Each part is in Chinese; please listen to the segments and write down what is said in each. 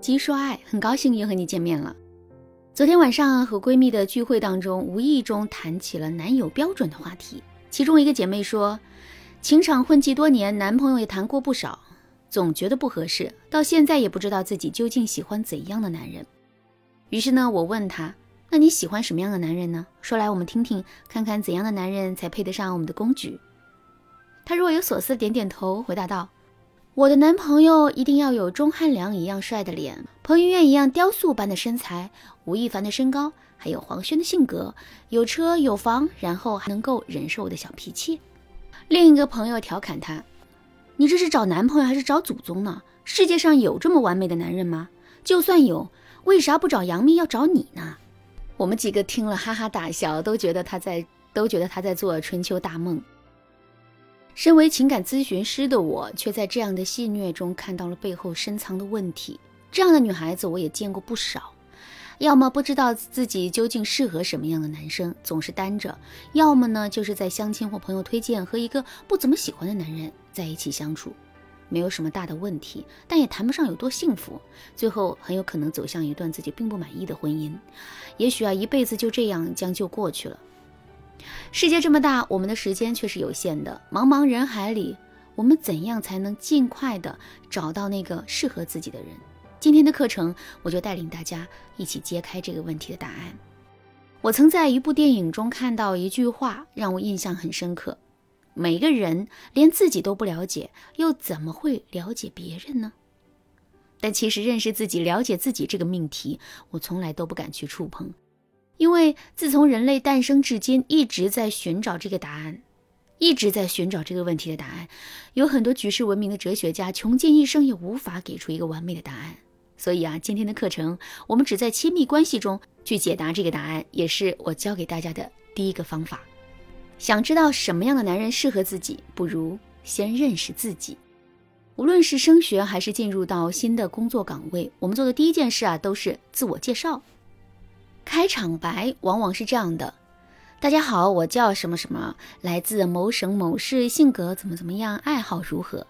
鸡说爱，很高兴又和你见面了。昨天晚上和闺蜜的聚会当中，无意中谈起了男友标准的话题。其中一个姐妹说，情场混迹多年，男朋友也谈过不少，总觉得不合适，到现在也不知道自己究竟喜欢怎样的男人。于是呢，我问她，那你喜欢什么样的男人呢？说来我们听听，看看怎样的男人才配得上我们的公举。她若有所思，点点头，回答道。我的男朋友一定要有钟汉良一样帅的脸，彭于晏一样雕塑般的身材，吴亦凡的身高，还有黄轩的性格，有车有房，然后还能够忍受我的小脾气。另一个朋友调侃他：“你这是找男朋友还是找祖宗呢？世界上有这么完美的男人吗？就算有，为啥不找杨幂要找你呢？”我们几个听了哈哈大笑，都觉得他在都觉得他在做春秋大梦。身为情感咨询师的我，却在这样的戏虐中看到了背后深藏的问题。这样的女孩子我也见过不少，要么不知道自己究竟适合什么样的男生，总是单着；要么呢，就是在相亲或朋友推荐和一个不怎么喜欢的男人在一起相处，没有什么大的问题，但也谈不上有多幸福，最后很有可能走向一段自己并不满意的婚姻，也许啊，一辈子就这样将就过去了。世界这么大，我们的时间却是有限的。茫茫人海里，我们怎样才能尽快的找到那个适合自己的人？今天的课程，我就带领大家一起揭开这个问题的答案。我曾在一部电影中看到一句话，让我印象很深刻：每个人连自己都不了解，又怎么会了解别人呢？但其实认识自己、了解自己这个命题，我从来都不敢去触碰。因为自从人类诞生至今，一直在寻找这个答案，一直在寻找这个问题的答案。有很多举世闻名的哲学家穷尽一生也无法给出一个完美的答案。所以啊，今天的课程我们只在亲密关系中去解答这个答案，也是我教给大家的第一个方法。想知道什么样的男人适合自己，不如先认识自己。无论是升学还是进入到新的工作岗位，我们做的第一件事啊，都是自我介绍。开场白往往是这样的：“大家好，我叫什么什么，来自某省某市，性格怎么怎么样，爱好如何。”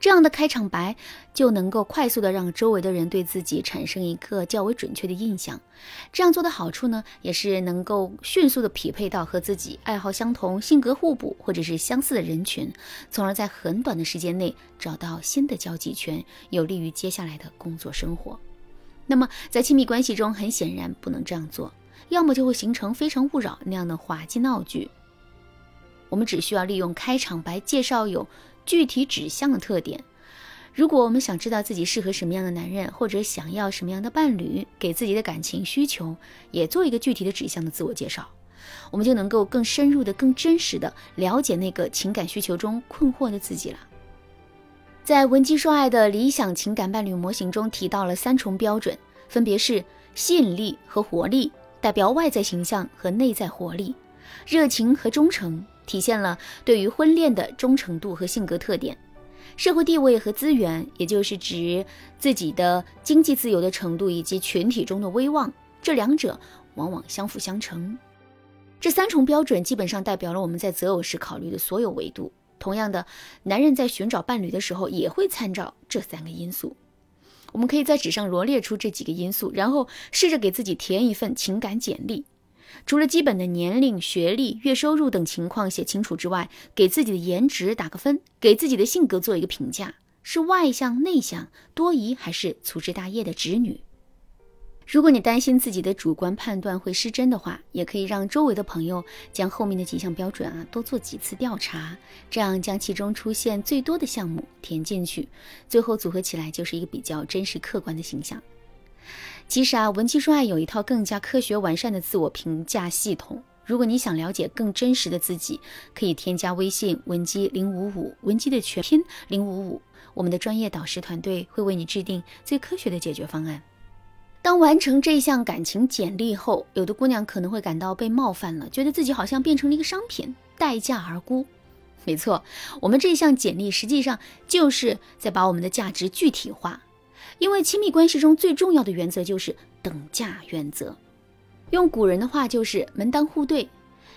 这样的开场白就能够快速的让周围的人对自己产生一个较为准确的印象。这样做的好处呢，也是能够迅速的匹配到和自己爱好相同、性格互补或者是相似的人群，从而在很短的时间内找到新的交际圈，有利于接下来的工作生活。那么，在亲密关系中，很显然不能这样做，要么就会形成《非诚勿扰》那样的滑稽闹剧。我们只需要利用开场白介绍有具体指向的特点。如果我们想知道自己适合什么样的男人，或者想要什么样的伴侣，给自己的感情需求也做一个具体的指向的自我介绍，我们就能够更深入的、更真实的了解那个情感需求中困惑的自己了。在文姬说爱的理想情感伴侣模型中提到了三重标准，分别是吸引力和活力，代表外在形象和内在活力；热情和忠诚，体现了对于婚恋的忠诚度和性格特点；社会地位和资源，也就是指自己的经济自由的程度以及群体中的威望。这两者往往相辅相成。这三重标准基本上代表了我们在择偶时考虑的所有维度。同样的，男人在寻找伴侣的时候也会参照这三个因素。我们可以在纸上罗列出这几个因素，然后试着给自己填一份情感简历。除了基本的年龄、学历、月收入等情况写清楚之外，给自己的颜值打个分，给自己的性格做一个评价：是外向、内向、多疑，还是粗枝大叶的直女？如果你担心自己的主观判断会失真的话，也可以让周围的朋友将后面的几项标准啊多做几次调查，这样将其中出现最多的项目填进去，最后组合起来就是一个比较真实客观的形象。其实啊，文姬说爱有一套更加科学完善的自我评价系统。如果你想了解更真实的自己，可以添加微信文姬零五五，文姬的全拼零五五，我们的专业导师团队会为你制定最科学的解决方案。当完成这项感情简历后，有的姑娘可能会感到被冒犯了，觉得自己好像变成了一个商品，待价而沽。没错，我们这项简历实际上就是在把我们的价值具体化。因为亲密关系中最重要的原则就是等价原则，用古人的话就是门当户对。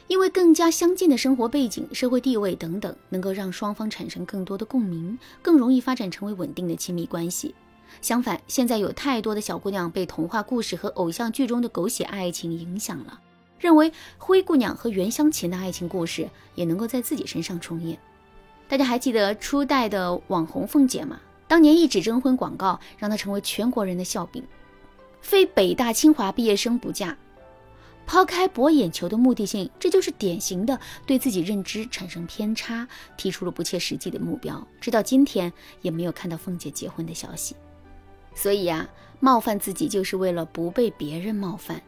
因为更加相近的生活背景、社会地位等等，能够让双方产生更多的共鸣，更容易发展成为稳定的亲密关系。相反，现在有太多的小姑娘被童话故事和偶像剧中的狗血爱情影响了，认为灰姑娘和袁湘琴的爱情故事也能够在自己身上重演。大家还记得初代的网红凤姐吗？当年一纸征婚广告让她成为全国人的笑柄，非北大清华毕业生不嫁。抛开博眼球的目的性，这就是典型的对自己认知产生偏差，提出了不切实际的目标。直到今天也没有看到凤姐结婚的消息。所以呀，冒犯自己就是为了不被别人冒犯。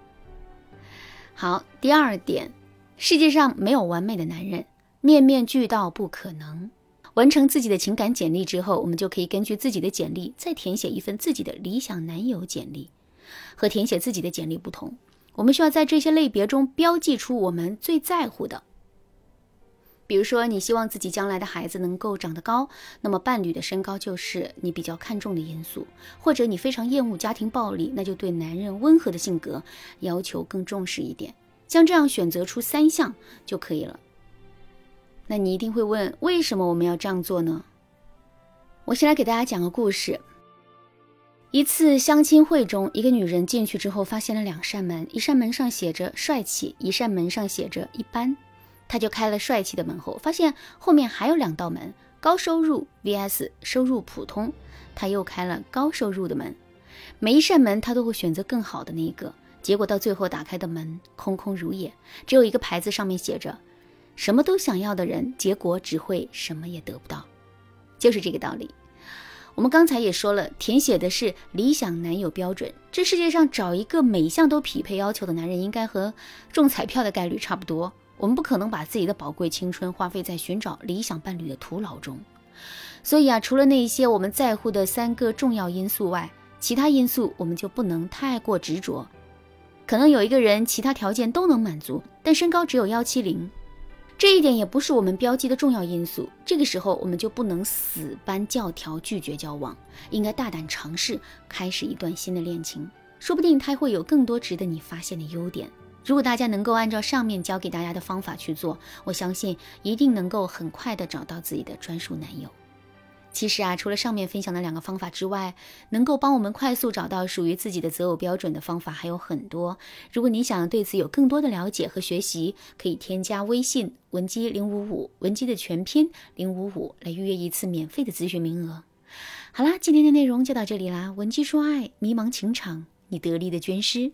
好，第二点，世界上没有完美的男人，面面俱到不可能。完成自己的情感简历之后，我们就可以根据自己的简历再填写一份自己的理想男友简历。和填写自己的简历不同，我们需要在这些类别中标记出我们最在乎的。比如说，你希望自己将来的孩子能够长得高，那么伴侣的身高就是你比较看重的因素；或者你非常厌恶家庭暴力，那就对男人温和的性格要求更重视一点。像这样选择出三项就可以了。那你一定会问，为什么我们要这样做呢？我先来给大家讲个故事。一次相亲会中，一个女人进去之后，发现了两扇门，一扇门上写着“帅气”，一扇门上写着“一般”。他就开了帅气的门后，发现后面还有两道门，高收入 vs 收入普通。他又开了高收入的门，每一扇门他都会选择更好的那一个。结果到最后打开的门空空如也，只有一个牌子上面写着。什么都想要的人，结果只会什么也得不到，就是这个道理。我们刚才也说了，填写的是理想男友标准。这世界上找一个每项都匹配要求的男人，应该和中彩票的概率差不多。我们不可能把自己的宝贵青春花费在寻找理想伴侣的徒劳中。所以啊，除了那些我们在乎的三个重要因素外，其他因素我们就不能太过执着。可能有一个人其他条件都能满足，但身高只有幺七零。这一点也不是我们标记的重要因素。这个时候，我们就不能死搬教条拒绝交往，应该大胆尝试开始一段新的恋情，说不定他会有更多值得你发现的优点。如果大家能够按照上面教给大家的方法去做，我相信一定能够很快的找到自己的专属男友。其实啊，除了上面分享的两个方法之外，能够帮我们快速找到属于自己的择偶标准的方法还有很多。如果你想对此有更多的了解和学习，可以添加微信文姬零五五，文姬的全拼零五五，来预约一次免费的咨询名额。好啦，今天的内容就到这里啦，文姬说爱，迷茫情场，你得力的军师。